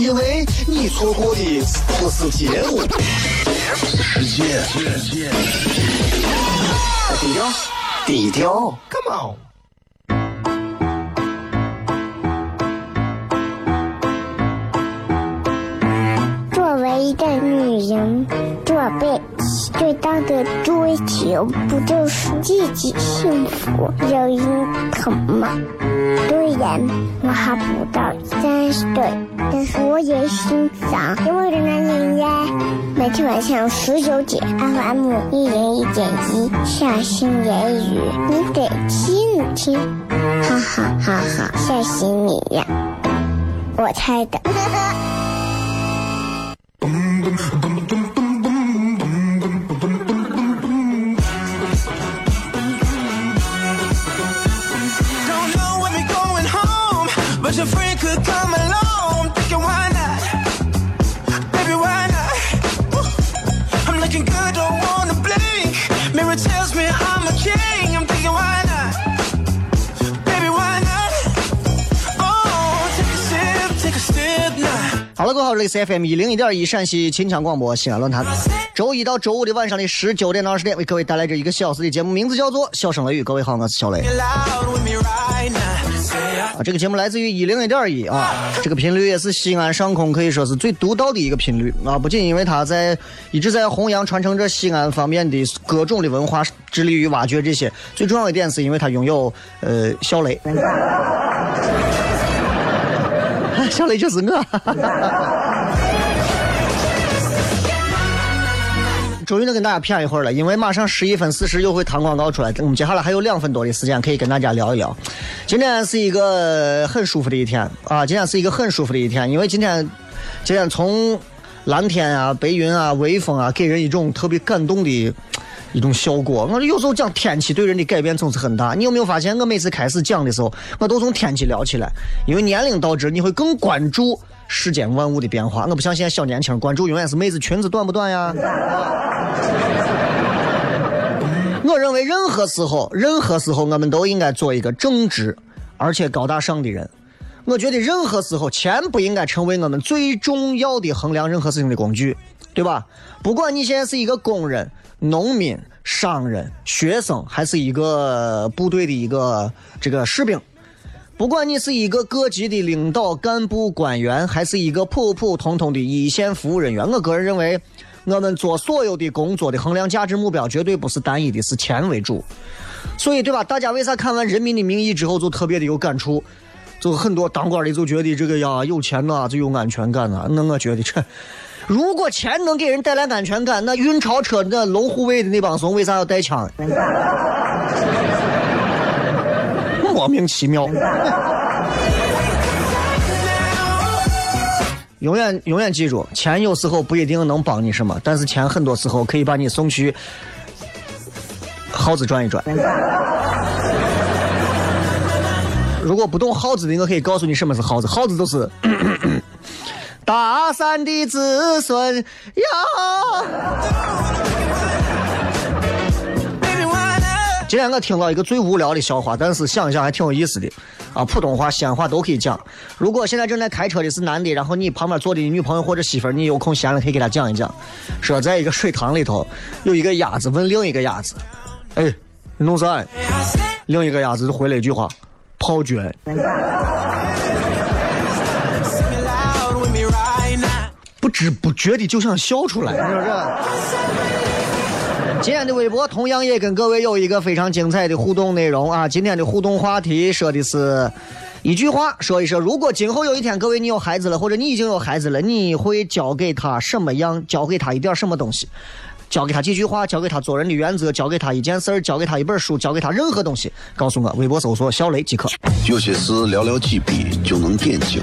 因为你错过的不是节目，世界。低调，低调，Come on。作为一个女人，做辈子最大的追求，不就是自己幸福、有人疼吗？虽然我还不到三十岁，但是我也心脏因为的男人呀。每天晚上十九点，FM 一人一点一，下心言语，你得听听，哈哈哈哈，吓死你呀！我猜的。FM 一零一点一陕西秦腔广播西安论坛，周一到周五的晚上的十九点到二十点，为各位带来这一个小时的节目，名字叫做《笑声雷雨》。各位好，我是小雷。啊，这个节目来自于一零一点一啊，这个频率也是西安上空可以说是最独到的一个频率啊。不仅因为它在一直在弘扬传承着西安方面的各种的文化，致力于挖掘这些，最重要一点是因为它拥有呃小雷，小雷就是我。终于能跟大家谝一会儿了，因为马上十一分四十又会弹广告出来，我们接下来还有两分多的时间可以跟大家聊一聊。今天是一个很舒服的一天啊，今天是一个很舒服的一天，因为今天今天从蓝天啊、白云啊、微风啊，给人一种特别感动的。一种效果，我有时候讲天气对人的改变总是很大。你有没有发现，我每次开始讲的时候，我都从天气聊起来，因为年龄导致你会更关注世间万物的变化。我不像现在小年轻关注永远是妹子裙子短不短呀。我认为任何时候，任何时候我们都应该做一个正直而且高大上的人。我觉得任何时候钱不应该成为我们最重要的衡量任何事情的工具，对吧？不管你现在是一个工人、农民、商人、学生，还是一个部队的一个这个士兵，不管你是一个各级的领导、干部、官员，还是一个普普通通的一线服务人员，我个人认为，我们做所有的工作的衡量价值目标绝对不是单一的，是钱为主。所以，对吧？大家为啥看完《人民的名义》之后就特别的有感触？就很多当官的就觉得这个呀，有钱呐就有安全感呐。那我觉得这，如果钱能给人带来安全感，那运钞车那龙护卫的那帮怂为啥要带枪？莫名其妙。永远永远记住，钱有时候不一定能帮你什么，但是钱很多时候可以把你送去耗子转一转。如果不懂耗子的，我可以告诉你什么是耗子。耗子就是大山的子孙呀。今天我听到一个最无聊的笑话，但是想一想还挺有意思的啊！普通话、西安话都可以讲。如果现在正在开车的是男的，然后你旁边坐的女朋友或者媳妇儿，你有空闲了可以给他讲一讲。说在一个水塘里头，有一个鸭子问另一个鸭子：“哎，你弄啥？”另一个鸭子回了一句话：“泡脚。知不觉的就想笑出来，是不是？今天的微博同样也跟各位有一个非常精彩的互动内容啊！今天的互动话题说的是一句话，说一说，如果今后有一天各位你有孩子了，或者你已经有孩子了，你会教给他什么样？教给他一点什么东西？教给他几句话，教给他做人的原则，教给他一件事儿，教给他一本书，教给他任何东西，告诉我，微博搜索小雷即可。有些事寥寥几笔就能点睛，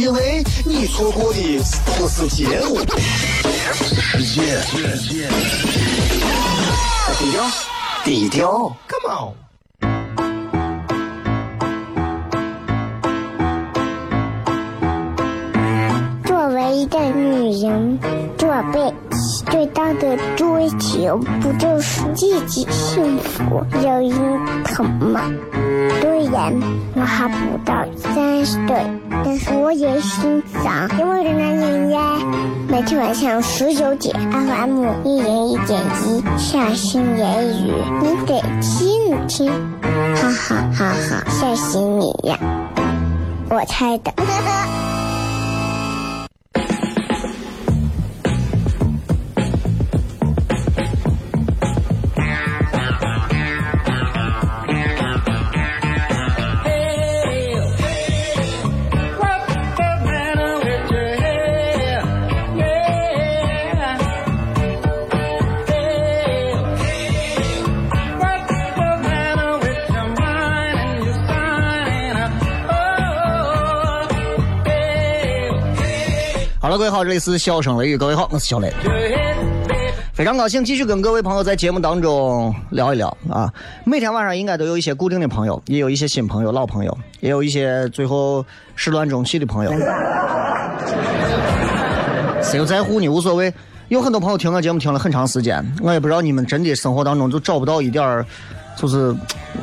因为你错过的不是节目，世界。低调，低调。作为一个女人，做辈子最大的追求不就是自己幸福、有人疼吗？虽然我还不到三十岁，但是我也心脏因为的男人呀。每天晚上十九点，FM 一零一点一，下心言语，你得听一听，哈哈哈哈，吓死你呀！我猜的。各位好，这里是笑声雷雨，各位好，我是小雷，非常高兴继续跟各位朋友在节目当中聊一聊啊。每天晚上应该都有一些固定的朋友，也有一些新朋友、老朋友，也有一些最后始乱终弃的朋友。谁又在乎你无所谓。有很多朋友听我节目听了很长时间，我也不知道你们真的生活当中就找不到一点儿，就是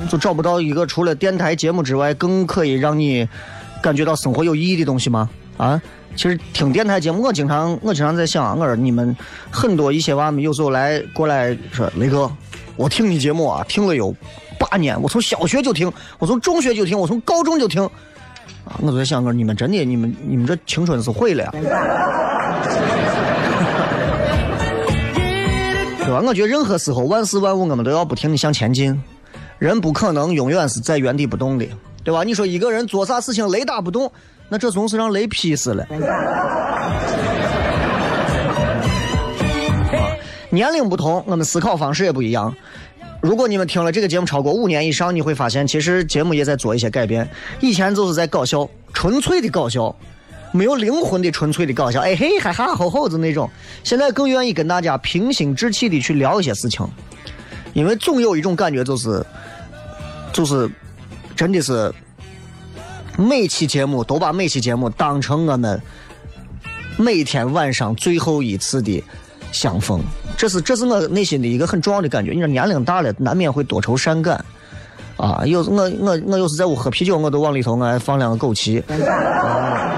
就找不到一个除了电台节目之外更可以让你感觉到生活有意义的东西吗？啊？其实听电台节目，我经常我经常在想，我说你们很多一些娃们有时候来过来说，雷哥，我听你节目啊，听了有八年，我从小学就听，我从中学就听，我从高中就听，啊，我就在想，我说你们真的，你们你们这青春是毁了呀，对吧？我觉得任何时候，万事万物我们都要不停的向前进，人不可能永远是在原地不动的，对吧？你说一个人做啥事情雷打不动？那这总是让雷劈死了。年龄不同，我们思考方式也不一样。如果你们听了这个节目超过五年以上，你会发现，其实节目也在做一些改变。以前就是在搞笑，纯粹的搞笑，没有灵魂的纯粹的搞笑，哎嘿哈哈吼吼的那种。现在更愿意跟大家平心置气的去聊一些事情，因为总有一种感觉，就是，就是，真的是。每期节目都把每期节目当成我们每天晚上最后一次的相逢，这是这是我内心的一个很重要的感觉。你说年龄大了，难免会多愁善感啊。有我我我有时在屋喝啤酒，我都往里头我还放两个枸杞啊。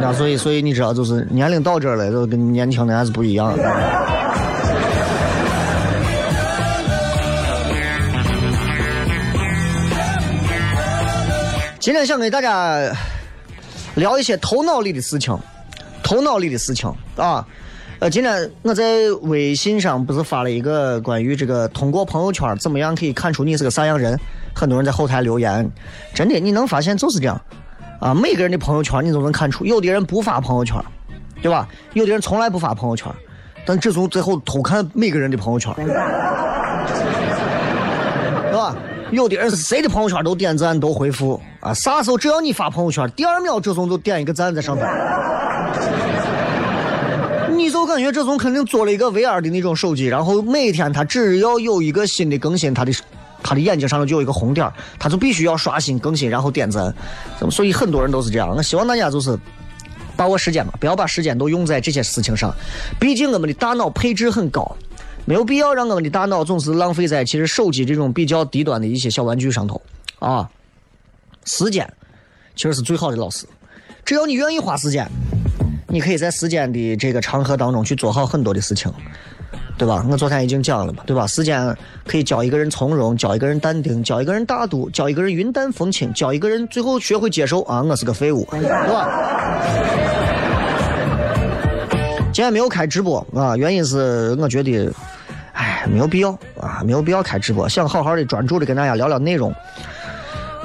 那所以所以你知道，就是年龄到这儿了，就跟年轻的还是不一样今天想给大家聊一些头脑里的事情，头脑里的事情啊。呃，今天我在微信上不是发了一个关于这个通过朋友圈怎么样可以看出你是个啥样人，很多人在后台留言，真的你能发现就是这样啊。每个人的朋友圈你都能看出，有的人不发朋友圈，对吧？有的人从来不发朋友圈，但只从最后偷看每个人的朋友圈，有的人是谁的朋友圈都点赞都回复啊，啥时候只要你发朋友圈，第二秒这种就点一个赞在上边，你就感觉这种肯定做了一个 VR 的那种手机，然后每天他只要有一个新的更新，他的他的眼睛上头就有一个红点他就必须要刷新更新，然后点赞。所以很多人都是这样。我希望大家就是把握时间吧，不要把时间都用在这些事情上，毕竟我们的大脑配置很高。没有必要让我们的大脑总是浪费在其实手机这种比较低端的一些小玩具上头啊。时间其实是最好的老师，只要你愿意花时间，你可以在时间的这个长河当中去做好很多的事情，对吧？我昨天已经讲了嘛，对吧？时间可以教一个人从容，教一个人淡定，教一个人大度，教一个人云淡风轻，教一个人最后学会接受啊，我是个废物，对吧？今天没有开直播啊，原因是我觉得，没有必要啊，没有必要开直播，想好好的专注的跟大家聊聊内容。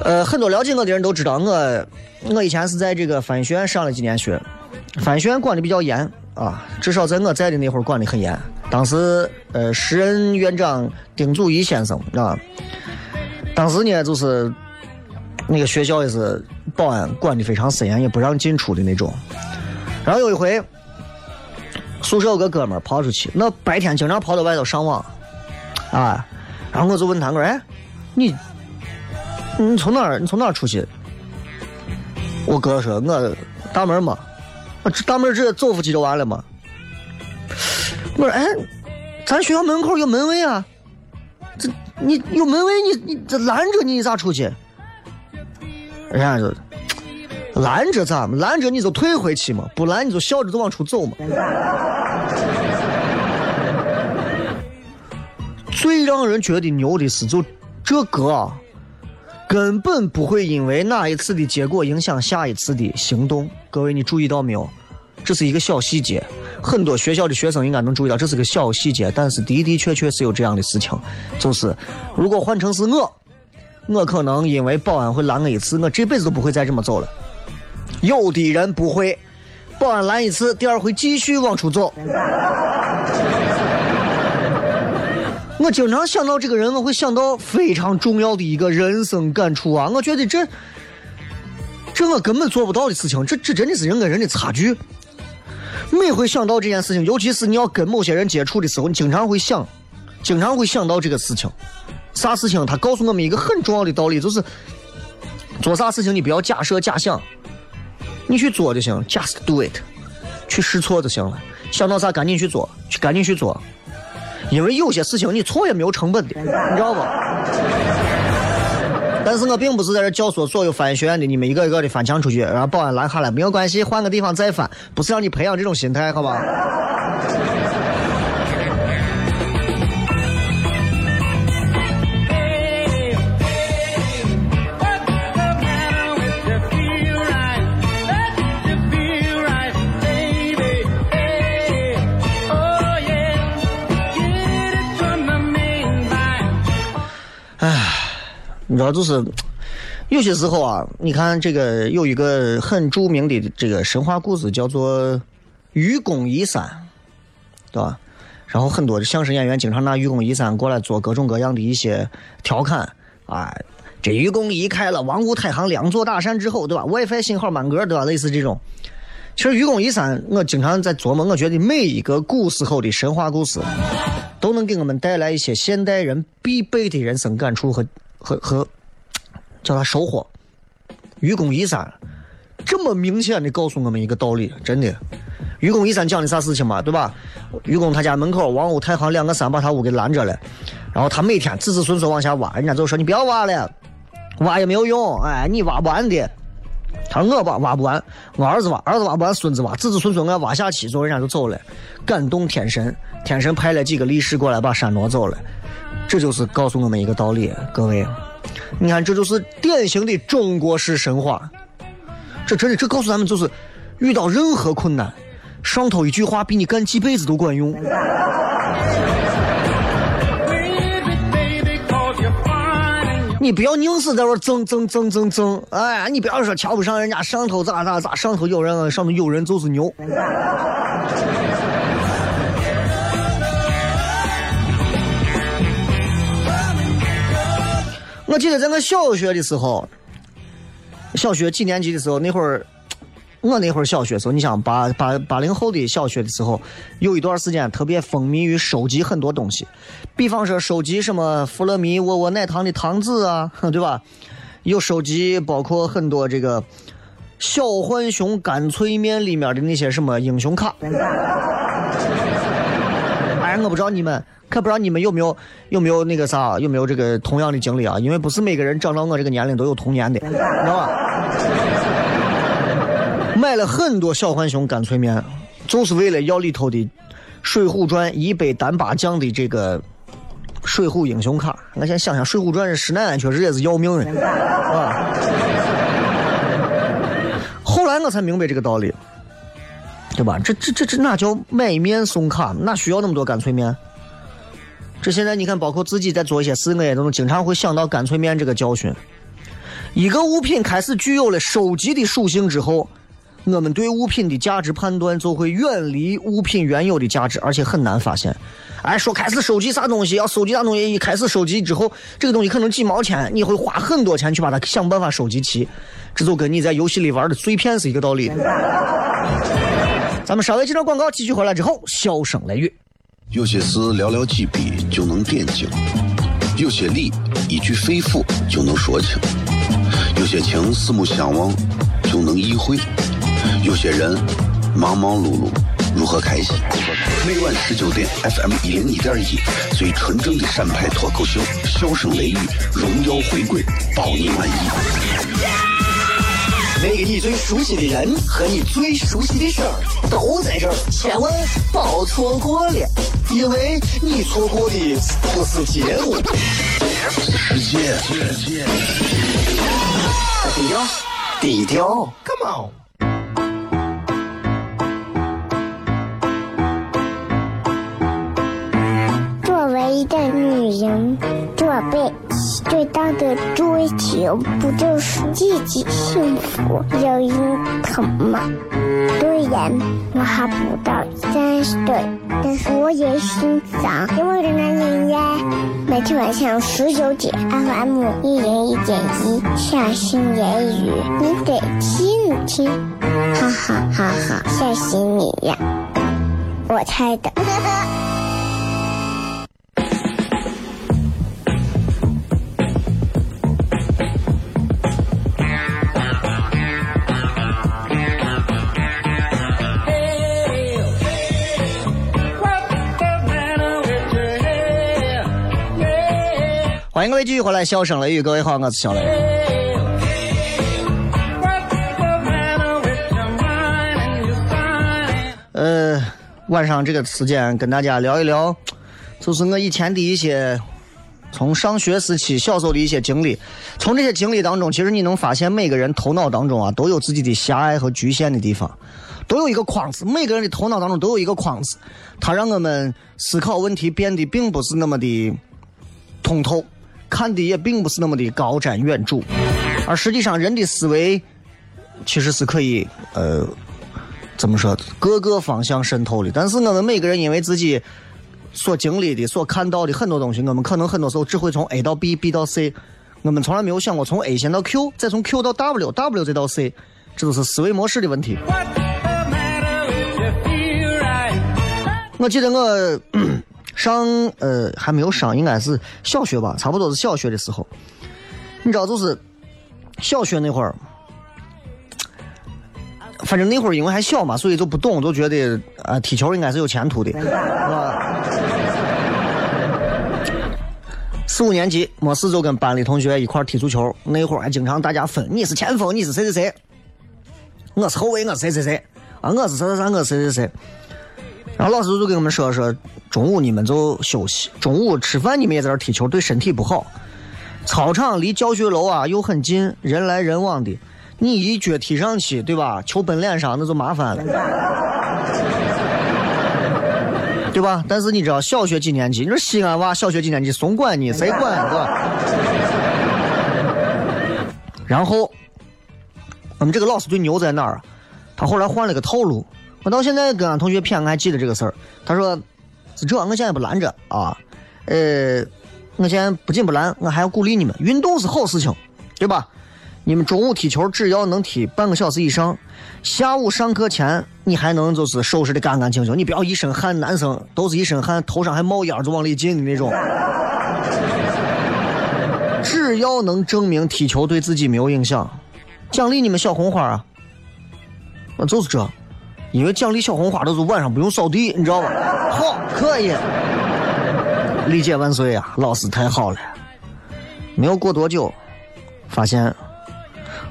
呃，很多了解我的人都知道，我我以前是在这个翻学院上了几年学，翻学院管的比较严啊，至少在我在的那会儿管的很严。当时呃，时任院长丁祖昱先生啊，当时呢就是那个学校也是保安管的非常森严，也不让进出的那种。然后有一回，宿舍有个哥们儿跑出去，那白天经常跑到外头上网，啊，然后我就问他，我说，哎，你你从哪儿你从哪儿出去？我哥说，我大门嘛，我这大门直接走出去就完了嘛。我说，哎，咱学校门口有门卫啊，这你有门卫，你你这拦着你，你咋出去？人家就拦着咋嘛？拦着你就退回去嘛，不拦你就笑着就往出走嘛。最让人觉得牛的是，就这个啊，根本不会因为哪一次的结果影响下一次的行动。各位，你注意到没有？这是一个小细节，很多学校的学生应该能注意到，这是个小细节，但是的的确确是有这样的事情，就是如果换成是我，我可能因为保安会拦我一次，我这辈子都不会再这么走了。有的人不会，保安拦一次，第二回继续往出走。我经常想到这个人，我会想到非常重要的一个人生感触啊！我觉得这，这我根本做不到的事情，这这真的是人跟人的差距。每回想到这件事情，尤其是你要跟某些人接触的时候，你经常会想，经常会想到这个事情。啥事情？他告诉我们一个很重要的道理，就是做啥事情你不要假设假想，你去做就行，just do it，去试错就行了。想到啥赶紧去做，去赶紧去做。因为有些事情你错也没有成本的，你知道不？但是我并不是在这教唆所有翻译学院的你们一个一个的翻墙出去，然后保安拦下来，没有关系，换个地方再翻，不是让你培养这种心态，好吧？你知道，就是有些时候啊，你看这个有一个很著名的这个神话故事，叫做愚公移山，对吧？然后很多的相声演员经常拿愚公移山过来做各种各样的一些调侃啊。这愚公移开了王屋太行两座大山之后，对吧？WiFi 信号满格，对吧？类似这种。其实愚公移山，我经常在琢磨，我觉得每一个古时候的神话故事，都能给我们带来一些现代人必备的人生感触和。和和叫他收获，愚公移山，这么明显的告诉我们一个道理，真的。愚公移山讲的啥事情嘛，对吧？愚公他家门口王屋太行两个山把他屋给拦着了，然后他每天子子孙孙往下挖，人家就说你不要挖了，挖也没有用，哎，你挖不完的。他说我挖挖不完，我儿子挖，儿子挖不完，孙子挖，子子孙孙我挖下去，之后人家就走了，感动天神，天神派了几个力士过来把山挪走了。这就是告诉我们一个道理，各位，你看，这就是典型的中国式神话。这真的，这告诉咱们就是，遇到任何困难，上头一句话比你干几辈子都管用。你不要硬是在那争争争争争，哎，你不要说瞧不上人家上头咋咋咋，上头有人，上头有人就是牛。我记得在我小学的时候，小学几年级的时候，那会儿，我那会儿小学时候，你想八八八零后的小学的时候，有一段时间特别风靡于收集很多东西，比方说收集什么弗乐米窝窝奶糖的糖纸啊，对吧？有收集包括很多这个小浣熊干脆面里面的那些什么英雄卡。我不知道你们。可不知道你们有没有有没有那个啥，有没有这个同样的经历啊？因为不是每个人长到我这个年龄都有童年的，你知道吧？买了很多小浣熊干脆面，就是为了要里头的《水浒传》一百单八将的这个水浒英雄卡。我先想想，《水浒传》这施耐庵确实也是要命的啊。后来我才明白这个道理，对吧？这这这这哪叫买面送卡？哪需要那么多干脆面？这现在你看，包括自己在做一些事，我也都能经常会想到干脆面这个教训。一个物品开始具有了收集的属性之后，我们对物品的价值判断就会远离物品原有的价值，而且很难发现。哎，说开始收集啥东西，要收集啥东西，一开始收集之后，这个东西可能几毛钱，你会花很多钱去把它想办法收集齐，这就跟你在游戏里玩的碎片是一个道理。咱们稍微接着广告，继续回来之后，笑声雷雨。有些事寥寥几笔就能点睛，有些理一句肺腑就能说清，有些情四目相望就能意会，有些人忙忙碌碌如何开心？每晚十九点，FM 一零一点一，最纯正的陕派脱口秀，笑声雷雨，荣耀回归，包你满意。那个你最熟悉的人和你最熟悉的事儿都在这儿，千万别错过了，因为你错过的不是节目，世界，世界，低调，低调，Come on。一个女人，做背最大的追求不就是自己幸福、有人疼吗？虽然我还不到三十岁，但是我也心脏因为的男人呀。每天晚上十九点，FM 一人一点一，下心言语，你得听听，哈哈哈哈，吓死你呀！我猜的。欢迎各位继续回来，笑声雷雨，各位好，我是小雷。呃，晚上这个时间跟大家聊一聊，就是我以前的一些从上学时期小时候的一些经历。从这些经历当中，其实你能发现每个人头脑当中啊都有自己的狭隘和局限的地方，都有一个框子。每个人的头脑当中都有一个框子，它让我们思考问题变得并不是那么的通透。看的也并不是那么的高瞻远瞩，而实际上人的思维其实是可以呃怎么说各个方向渗透的。但是我们每个人因为自己所经历的、所看到的很多东西，我们可能很多时候只会从 A 到 B，B 到 C，我们从来没有想过从 A 先到 Q，再从 Q 到 W，W 再到 C，这都是思维模式的问题。我记得我。上呃还没有上，应该是小学吧，差不多是小学的时候。你知道，就是小学那会儿，反正那会儿因为还小嘛，所以就不懂，就觉得啊踢球应该是有前途的，是吧？四五年级没事就跟班里同学一块踢足球，那会儿还经常大家分，你是前锋，你是谁谁谁，我是后卫，我是谁谁谁，啊我是啥啥啥，我是谁谁谁。然后老师就跟我们说说，中午你们就休息，中午吃饭你们也在这踢球，对身体不好。操场离教学楼啊又很近，人来人往的，你一脚踢上去，对吧？球奔脸上那就麻烦了，对吧？但是你知道小学几年级？你说西安娃小学几年级，怂管你，谁管？对吧？然后我们这个老师最牛在哪儿？他后来换了个套路。我到现在跟俺同学谝，我还记得这个事儿。他说：“是这，我现在不拦着啊，呃，我现在不仅不拦，我还要鼓励你们，运动是好事情，对吧？你们中午踢球只要能踢半个小时以上，下午上课前你还能就是收拾的干干净净，你不要一身汗，男生都是一身汗，头上还冒烟就往里进的那种。只要能证明踢球对自己没有影响，奖励你们小红花啊，我就是这。”因为奖励小红花都是晚上不用扫地，你知道吧？好，可以，理解万岁啊！老师太好了。没有过多久，发现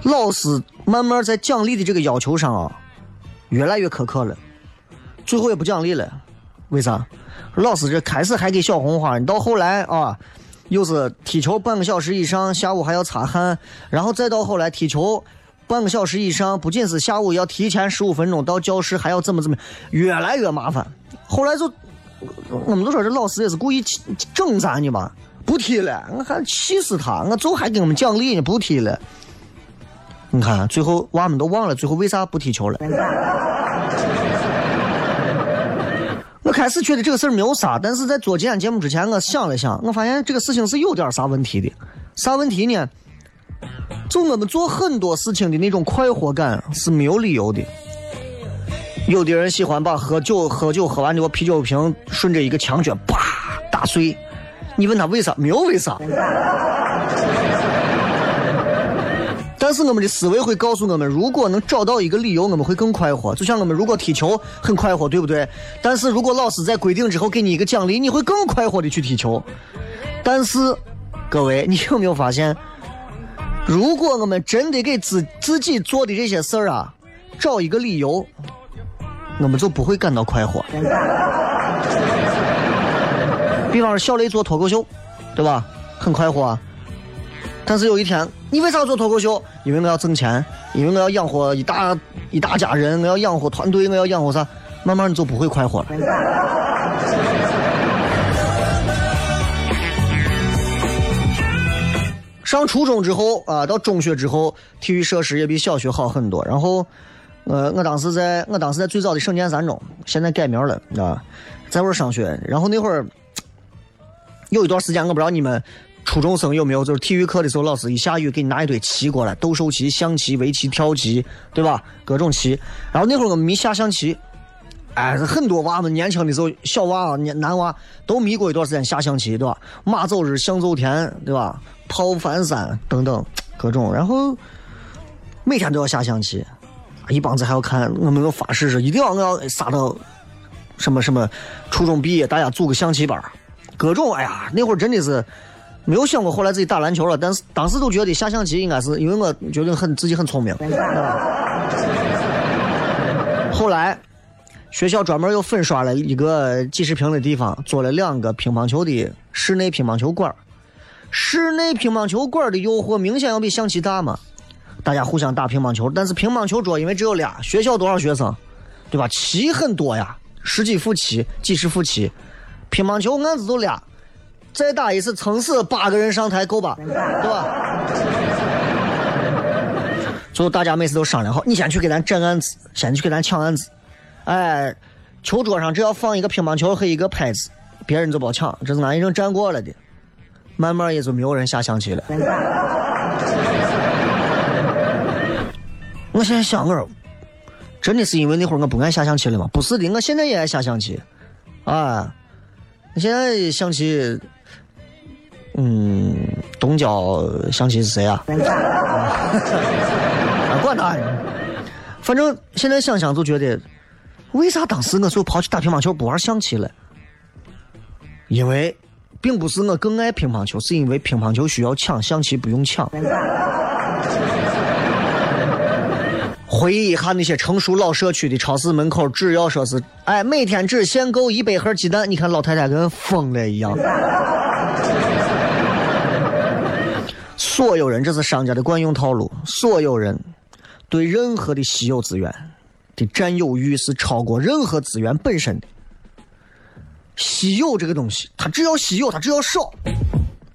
老师慢慢在奖励的这个要求上啊，越来越苛刻了。最后也不奖励了，为啥？老师这开始还给小红花，你到后来啊，又是踢球半个小时以上，下午还要擦汗，然后再到后来踢球。半个小时以上，不仅是下午要提前十五分钟到教室，还要怎么怎么，越来越麻烦。后来就我们都说这老师也是故意整咱的吧，不提了，我还气死他，我就还给我们奖励呢，不提了。你看，最后娃们都忘了，最后为啥不踢球了？我开始觉得这个事儿没有啥，但是在做今天节目之前，我想了想，我发现这个事情是有点啥问题的。啥问题呢？就我们做很多事情的那种快活感是没有理由的。有的人喜欢把喝酒喝酒喝完的啤酒瓶顺着一个墙角啪打碎，你问他为啥？没有为啥。但是我们的思维会告诉我们，如果能找到一个理由，我们会更快活。就像我们如果踢球很快活，对不对？但是如果老师在规定之后给你一个奖励，你会更快活的去踢球。但是，各位，你有没有发现，如果我们真的给自自己做的这些事儿啊，找一个理由，我们就不会感到快活。比方说，小雷做脱口秀，对吧？很快活。啊但是有一天，你为啥要做脱口秀？因为我要挣钱，因为我要养活一大一大家人，我要养活团队，我要养活啥？慢慢你就不会快活了。上初中之后啊，到中学之后，体育设施也比小学好很多。然后，呃，我当时在我当时在最早的省建三中，现在改名了，啊，在那儿上学。然后那会儿有一段时间，我不知道你们。初中生有没有？就是体育课的时候，老师一下雨给你拿一堆棋过来，斗兽棋、象棋、围棋、跳棋，对吧？各种棋。然后那会儿我们迷下象棋，哎，很多娃们年轻的时候，小娃啊、男娃都迷过一段时间下象棋，对吧？马走日，象走田，对吧？炮翻山等等各种。然后每天都要下象棋，一帮子还要看。我们有发誓是一定要我要杀到什么什么初中毕业，大家组个象棋班各种。哎呀，那会儿真的是。没有想过后来自己打篮球了，但是当时都觉得下象棋应该是因为我觉得很自己很聪明。后来学校专门又粉刷了一个几十平的地方，做了两个乒乓球的室内乒乓球馆。室内乒乓球馆的诱惑明显要比象棋大嘛，大家互相打乒乓球，但是乒乓球桌因为只有俩，学校多少学生，对吧？棋很多呀，十几副棋，几十副棋，乒乓球案子就俩。再打一次，撑死八个人上台够吧？对吧？最后大家每次都商量好，你先去给咱占案子，先去给咱抢案子。哎，球桌上只要放一个乒乓球和一个拍子，别人就别抢，这是俺已经占过了的。慢慢也就没有人下象棋了。我现在想个，真的是因为那会儿我不爱下象棋了吗？不是的，我现在也爱下象棋。啊，现在象棋。嗯，东郊象棋是谁 啊？管他呢，反正现在想想就觉得，为啥当时我就跑去打乒乓球不玩象棋了？因为并不是我更爱乒乓球，是因为乒乓球需要抢，象棋不用抢。回忆一下那些成熟老社区的超市门口，只要说是哎，每天只限购一百盒鸡蛋，你看老太太跟疯了一样。所有人，这是商家的惯用套路。所有人对任何的稀有资源的占有欲是超过任何资源本身的。稀有这个东西，它只要稀有，它只要少，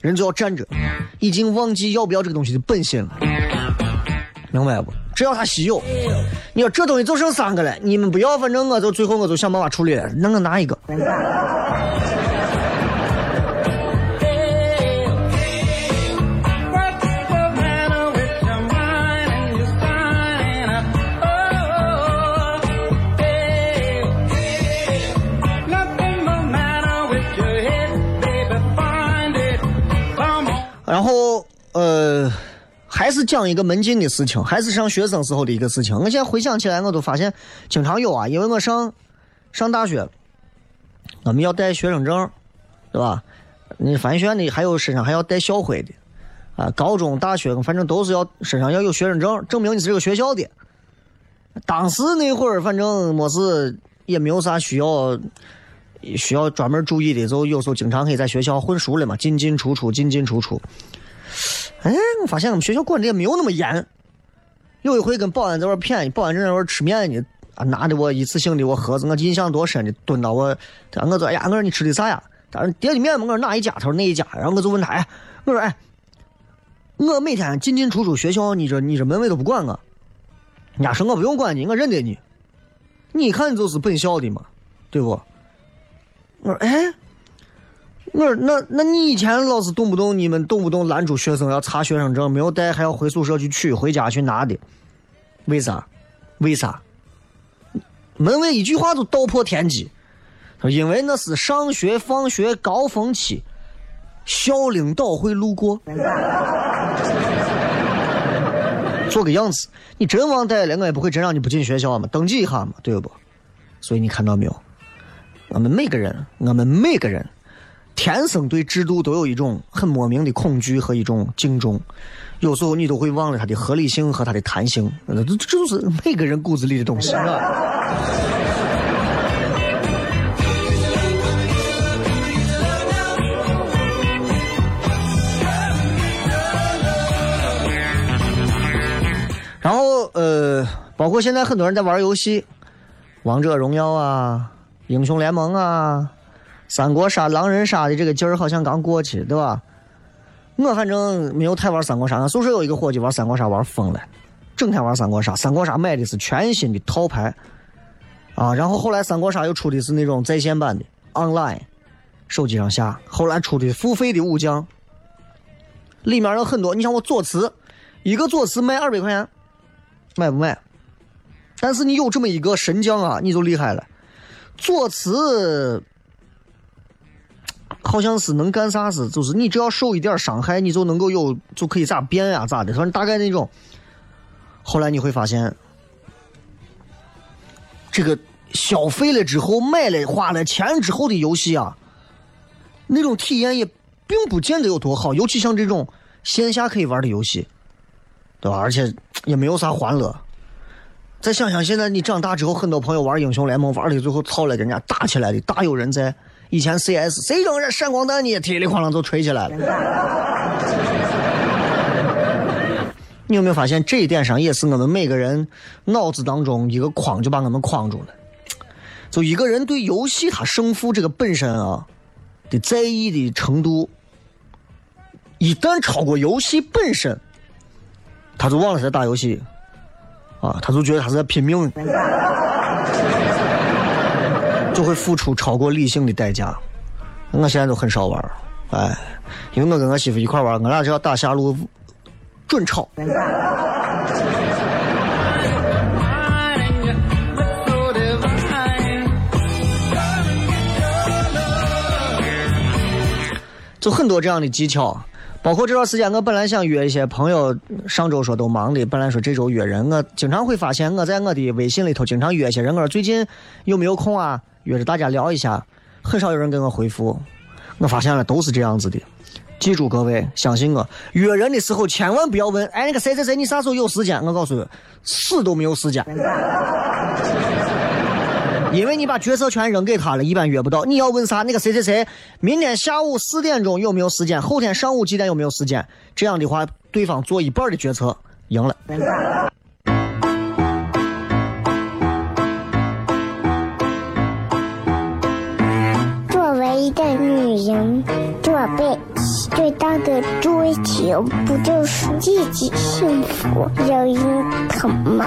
人就要占着，已经忘记要不要这个东西的本性了。明白不？只要它稀有，你说这东西就剩三个了，你们不要，反正我就最后我就想办法处理了，那我拿一个。还是讲一个门禁的事情，还是上学生时候的一个事情。我现在回想起来，我都发现经常有啊，因为我上上大学，我们要带学生证，对吧？你翻学的还有身上还要带校徽的，啊，高中、大学反正都是要身上要有学生证，证明你是这个学校的。当时那会儿，反正没事，也没有啥需要。需要专门注意的，就有时候经常可以在学校混熟了嘛，进进出出，进进出出。哎，我发现我们学校管的也没有那么严，有一回跟保安在那儿谝，保安正在那吃面呢，啊，拿的我一次性的我盒子，我印象多深的，蹲到我，我说哎呀，我说你吃的啥呀？他说叠的面嘛，我说哪一家？他说哪一家？然后我就问他，哎，我说哎，我每天进进出出学校，你这你这门卫都不管我。人家说我不用管你，我认得你，你一看就是本校的嘛，对不？我说哎，我说那那你以前老是动不动你们动不动拦住学生要查学生证，没有带还要回宿舍去取，回家去拿的，为啥？为啥？门卫一句话就道破天机，他说因为那是上学放学高峰期，校领导会路过。做个样子，你真忘带了，我也不会真让你不进学校嘛，登记一下嘛，对不？所以你看到没有？我们每个人，我们每个人，天生对制度都有一种很莫名的恐惧和一种敬重，有时候你都会忘了它的合理性和它的弹性，这这就是每个人骨子里的东西。然后呃，包括现在很多人在玩游戏，王者荣耀啊、英雄联盟啊、三国杀、狼人杀的这个劲儿好像刚过去，对吧？我反正没有太玩三国杀，俺宿舍有一个伙计玩三国杀玩疯了，整天玩三国杀。三国杀买的是全新的套牌啊，然后后来三国杀又出的是那种在线版的 online，手机上下。后来出的付费的武将，里面有很多，你像我左慈，一个左慈卖二百块钱。买不买？但是你有这么一个神将啊，你就厉害了。左慈好像是能干啥事，就是你只要受一点伤害，你就能够有就可以咋变呀咋的，反正大概那种。后来你会发现，这个消费了之后买了花了钱之后的游戏啊，那种体验也并不见得有多好，尤其像这种线下可以玩的游戏。对吧？而且也没有啥欢乐。再想想现在你长大之后，很多朋友玩英雄联盟玩的最后操了，人家打起来的大有人在。以前 CS 谁扔人闪光弹，你也铁里哐啷就吹起来了。你有没有发现这一点上也是我们每个人脑子当中一个框就把我们框住了？就一个人对游戏他胜负这个本身啊的在意的程度，一旦超过游戏本身。他就忘了在打游戏，啊，他就觉得他是在拼命，就会付出超过理性的代价。我现在都很少玩，哎，因为我跟我媳妇一块玩，我俩只要打下路，准吵。就很多这样的技巧。包括这段时间，我本来想约一些朋友，上周说都忙的，本来说这周约人，我经常会发现我在我的微信里头经常约些人，我说最近有没有空啊？约着大家聊一下，很少有人给我回复。我发现了，都是这样子的。记住各位，相信我，约人的时候千万不要问，哎，那个谁谁谁，你啥时候有时间？我告诉你，死都没有时间。因为你把决策权扔给他了，一般约不到。你要问啥？那个谁谁谁，明天下午四点钟有没有时间？后天上午几点有没有时间？这样的话，对方做一半的决策，赢了。一个女人，做背最大的追求，不就是自己幸福、有人疼吗？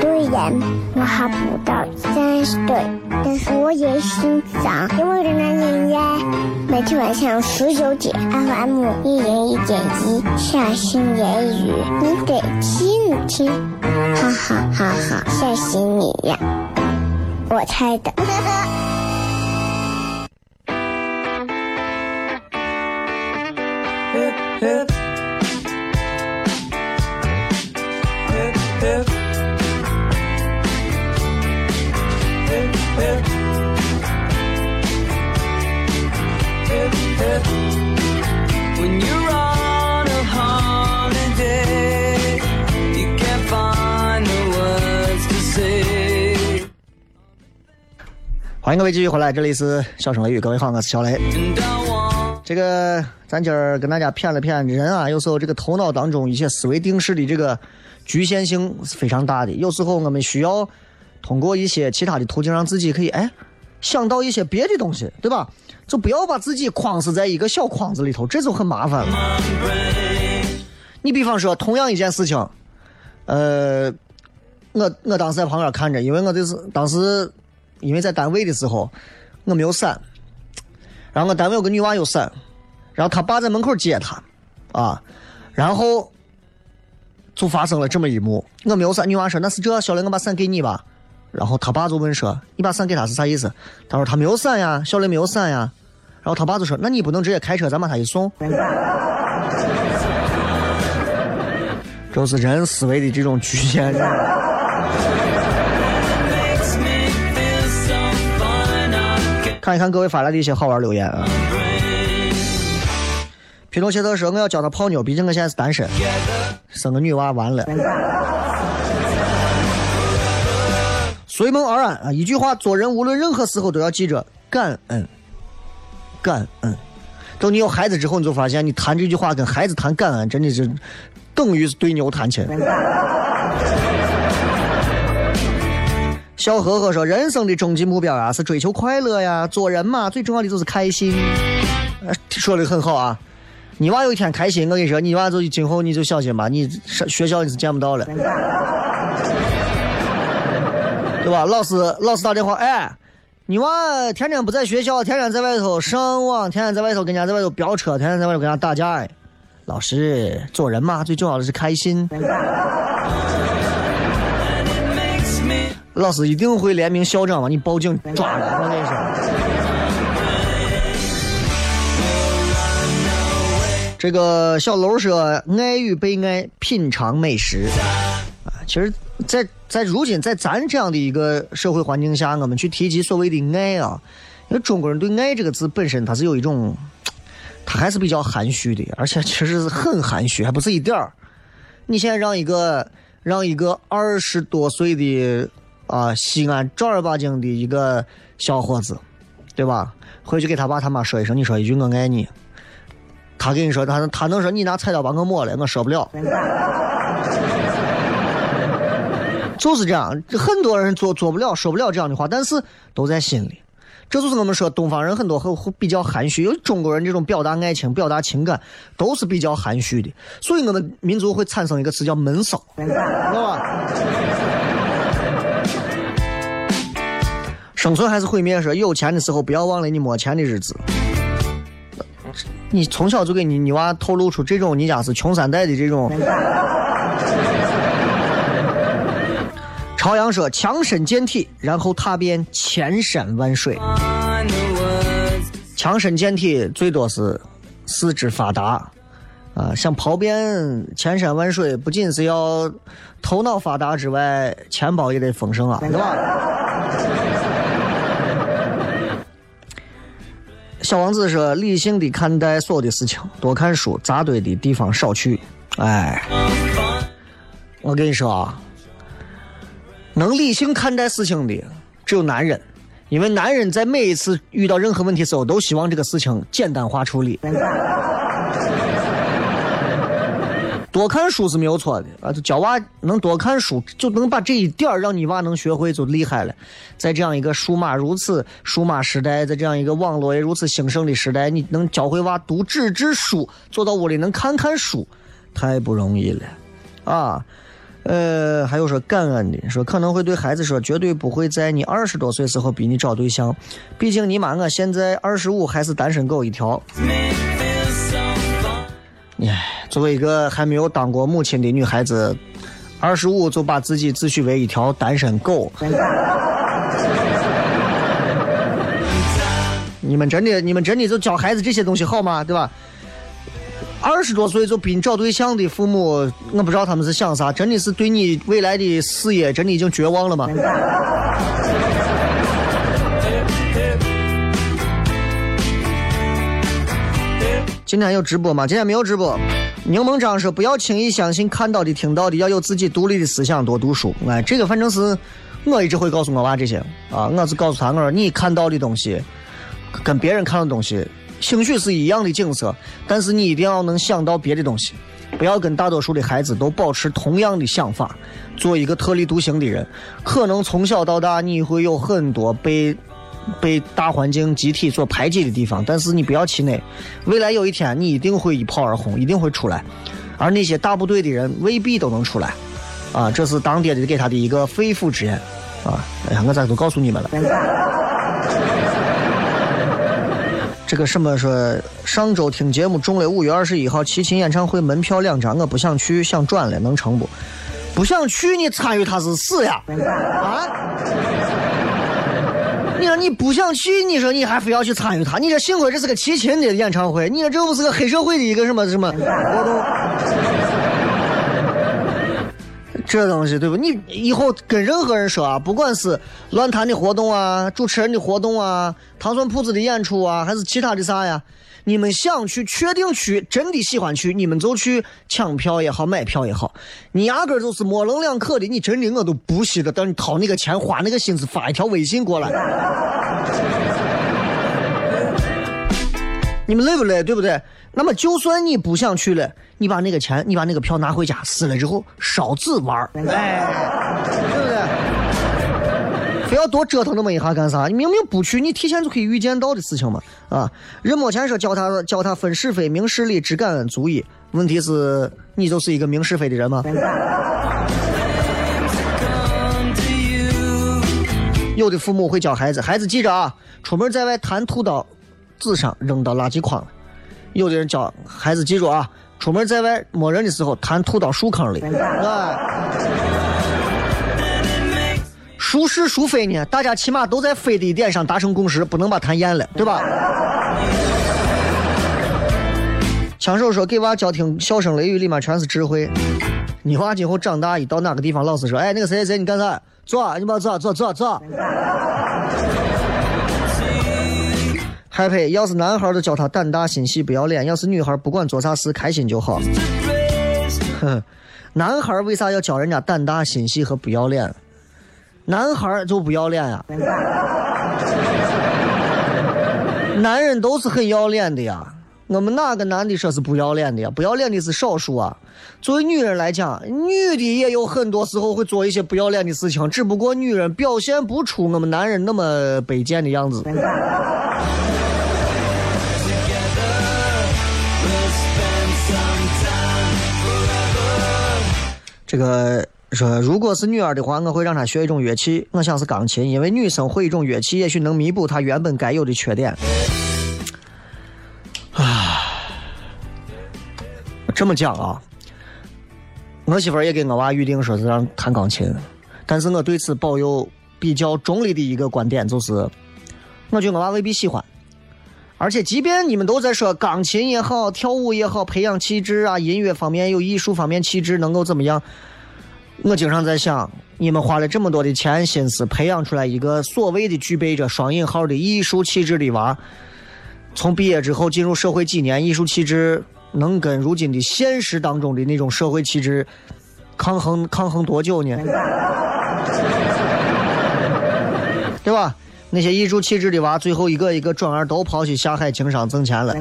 虽然我还不到三十岁，但是我也心脏因为的男人呀。每天晚上十九点，FM 一人一点一，下心言语，你得听听，哈哈哈哈，吓死你呀！我猜的。欢迎各位继续回来，这里是笑声雷雨，各位好，我是小雷。这个咱今儿跟大家谝了谝人啊，有时候这个头脑当中一些思维定式的这个局限性是非常大的。有时候我们需要通过一些其他的途径，让自己可以哎想到一些别的东西，对吧？就不要把自己框死在一个小框子里头，这就很麻烦了。你比方说，同样一件事情，呃，我我当时在旁边看着，因为我这是当时因为在单位的时候我没有伞，然后我单位有个女娃有伞，然后他爸在门口接她，啊，然后就发生了这么一幕。我没有伞，女娃说那是这，小雷我把伞给你吧。然后他爸就问说：“你把伞给他是啥意思？”他说：“他没有伞呀，小雷没有伞呀。”然后他爸就说：“那你不能直接开车，咱把他一送。”就是人思维的这种局限。看一看各位发来的一些好玩留言啊！皮诺切特说：“我要教他泡妞，毕竟我现在是单身，生个女娃完了。”随梦而安啊！一句话，做人无论任何时候都要记着感恩，感恩。等你有孩子之后，你就发现你谈这句话跟孩子谈感恩，真的是等于是对牛弹琴。小呵呵说：“人生的终极目标啊，是追求快乐呀。做人嘛，最重要的就是开心。”说的很好啊！你娃有一天开心，我跟你说，你娃就今后你就小心吧，你上学校你是见不到了。对吧？老师，老师打电话，哎，你娃天天不在学校，天天在外头上网，天天在外头跟人家在外头飙车，天天在外头跟人家打架。哎，老师，做人嘛，最重要的是开心。老师一定会联名校长把你报警抓了，我跟你说。这个小楼说：“爱与被爱，品尝美食。”啊，其实，在。在如今，在咱这样的一个社会环境下，我们去提及所谓的爱啊，因为中国人对“爱”这个字本身，它是有一种，它还是比较含蓄的，而且其实是很含蓄，还不是一点儿。你现在让一个让一个二十多岁的啊西安正儿八经的一个小伙子，对吧？回去给他爸他妈说一声，你说一句“我爱你”，他跟你说他他能说你拿菜刀把我抹了，我说不了。就是这样，很多人做做不了，说不了这样的话，但是都在心里。这就是我们说东方人很多会会比较含蓄，因为中国人这种表达爱情、表达情感都是比较含蓄的，所以我们民族会产生一个词叫闷骚，知道吧？生存还是毁灭？说有钱的时候不要忘了你没钱的日子。你从小就给你你娃透露出这种你家是穷三代的这种。朝阳说：“强身健体，然后踏遍千山万水。强身健体最多是四肢发达啊，想跑遍千山万水，不仅是要头脑发达之外，钱包也得丰盛啊，对吧？”小王子说：“理性的看待所有的事情，多看书，扎堆的地方少去。”哎，我跟你说啊。能理性看待事情的只有男人，因为男人在每一次遇到任何问题时候，都希望这个事情简单化处理。多看书是没有错的啊，教娃能多看书，就能把这一点儿让你娃能学会就厉害了。在这样一个数码如此数码时代，在这样一个网络也如此兴盛的时代，你能教会娃读纸质书，坐到屋里能看看书，太不容易了啊！呃，还有说感恩的，说可能会对孩子说，绝对不会在你二十多岁时候逼你找对象，毕竟你妈我现在二十五还是单身狗一条。作为一个还没有当过母亲的女孩子，二十五就把自己自诩为一条单身狗，你们真的，你们真的就教孩子这些东西好吗？对吧？二十多岁就逼你找对象的父母，我不知道他们是想啥，真的是对你未来的事业真的已经绝望了吗？今天有直播吗？今天没有直播。柠檬章说不要轻易相信看到的、听到的，要有自己独立的思想，多读书。哎，这个反正是我一直会告诉我娃这些啊，我是告诉他我说你看到的东西，跟别人看的东西。兴许是一样的景色，但是你一定要能想到别的东西。不要跟大多数的孩子都保持同样的想法，做一个特立独行的人。可能从小到大你会有很多被被大环境集体所排挤的地方，但是你不要气馁，未来有一天你一定会一炮而红，一定会出来。而那些大部队的人未必都能出来，啊，这是当爹的给他的一个肺腑之言，啊，哎呀，我咋都告诉你们了。这个什么说，上周听节目中了五月二十一号齐秦演唱会门票两张，我不想去，想转了，能成不？不想去，你参与他是死呀？啊？你说你不想去，你说你还非要去参与他？你说幸亏这是个齐秦的演唱会，你说这又不是个黑社会的一个什么什么活动？这东西对不？你以后跟任何人说啊，不管是乱谈的活动啊、主持人的活动啊、糖蒜铺子的演出啊，还是其他的啥呀，你们想去，确定去，真的喜欢去，你们就去抢票也好，买票也好。你压根就是模棱两可的，你真的我都不稀得等你掏那个钱，花那个心思发一条微信过来。你们累不累？对不对？那么就算你不想去了，你把那个钱，你把那个票拿回家撕了之后烧纸玩儿，哎，对不对？非要多折腾那么一下干啥？你明明不去，你提前就可以预见到的事情嘛，啊！人没钱说教他教他分是非、明事理、知感恩足矣。问题是，你就是一个明是非的人吗？有的父母会教孩子，孩子记着啊，出门在外谈吐到纸上，扔到垃圾筐了。有的人教孩子记住啊，出门在外没人的时候，痰吐到树坑里。啊，孰是孰非呢？大家起码都在非的一点上达成共识，不能把痰咽了，对吧？枪手说给娃教听笑声雷雨，里面全是智慧。你娃今后长大一到哪个地方，老师说，哎，那个谁谁谁，你干啥？坐，你把坐坐坐坐。害怕，要是男孩就教他胆大心细不要脸；要是女孩不管做啥事开心就好。哼，男孩为啥要教人家胆大心细和不要脸？男孩就不要脸呀？男人都是很要脸的呀。我们哪个男的说是不要脸的呀？不要脸的是少数啊。作为女人来讲，女的也有很多时候会做一些不要脸的事情，只不过女人表现不出我们男人那么卑贱的样子。这个说，如果是女儿的话，我会让她学一种乐器，我想是钢琴，因为女生会一种乐器，也许能弥补她原本该有的缺点。啊，这么讲啊，我媳妇儿也给我娃预定说是让弹钢琴，但是我对此抱有比较中立的一个观点，就是我觉得我娃未必喜欢。而且，即便你们都在说钢琴也好，跳舞也好，培养气质啊，音乐方面有艺术方面气质能够怎么样？我经常在想，你们花了这么多的钱心思培养出来一个所谓的具备着双引号的艺术气质的娃，从毕业之后进入社会几年，艺术气质能跟如今的现实当中的那种社会气质抗衡抗衡多久呢？对吧？那些艺术气质的娃，最后一个一个转而都跑去下海经商挣钱了。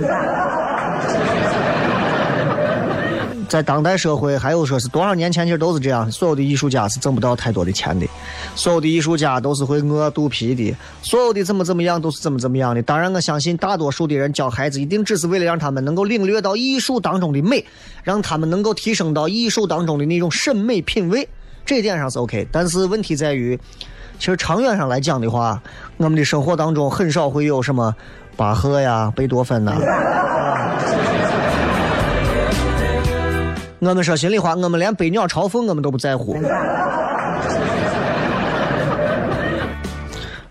在当代社会，还有说是多少年前其实都是这样，所有的艺术家是挣不到太多的钱的，所有的艺术家都是会饿肚皮的，所有的怎么怎么样都是怎么怎么样的。当然，我相信大多数的人教孩子，一定只是为了让他们能够领略到艺术当中的美，让他们能够提升到艺术当中的那种审美品味，这一点上是 OK。但是问题在于。其实长远上来讲的话，我们的生活当中很少会有什么巴赫呀、贝多芬呐。我们说心里话，我们连百鸟朝凤我们都不在乎。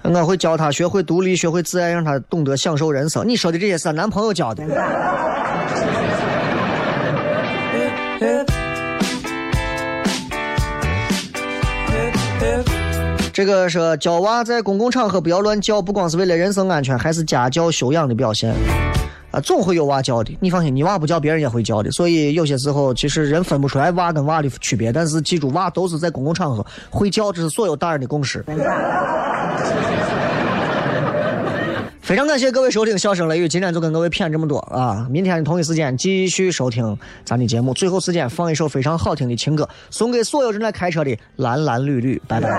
我会教他学会独立，学会自爱，让他懂得享受人生。你说的这些是男朋友教的。这个说教娃在公共场合不要乱叫，不光是为了人身安全，还是家教修养的表现。啊，总会有娃叫的，你放心，你娃不叫，别人也会叫的。所以有些时候，其实人分不出来娃跟娃的区别，但是记住，娃都是在公共场合会叫，这是所有大人的共识。非常感谢各位收听《笑声雷雨》，今天就跟各位谝这么多啊！明天同一时间继续收听咱的节目。最后时间放一首非常好听的情歌，送给所有正在开车的蓝蓝绿绿，拜拜。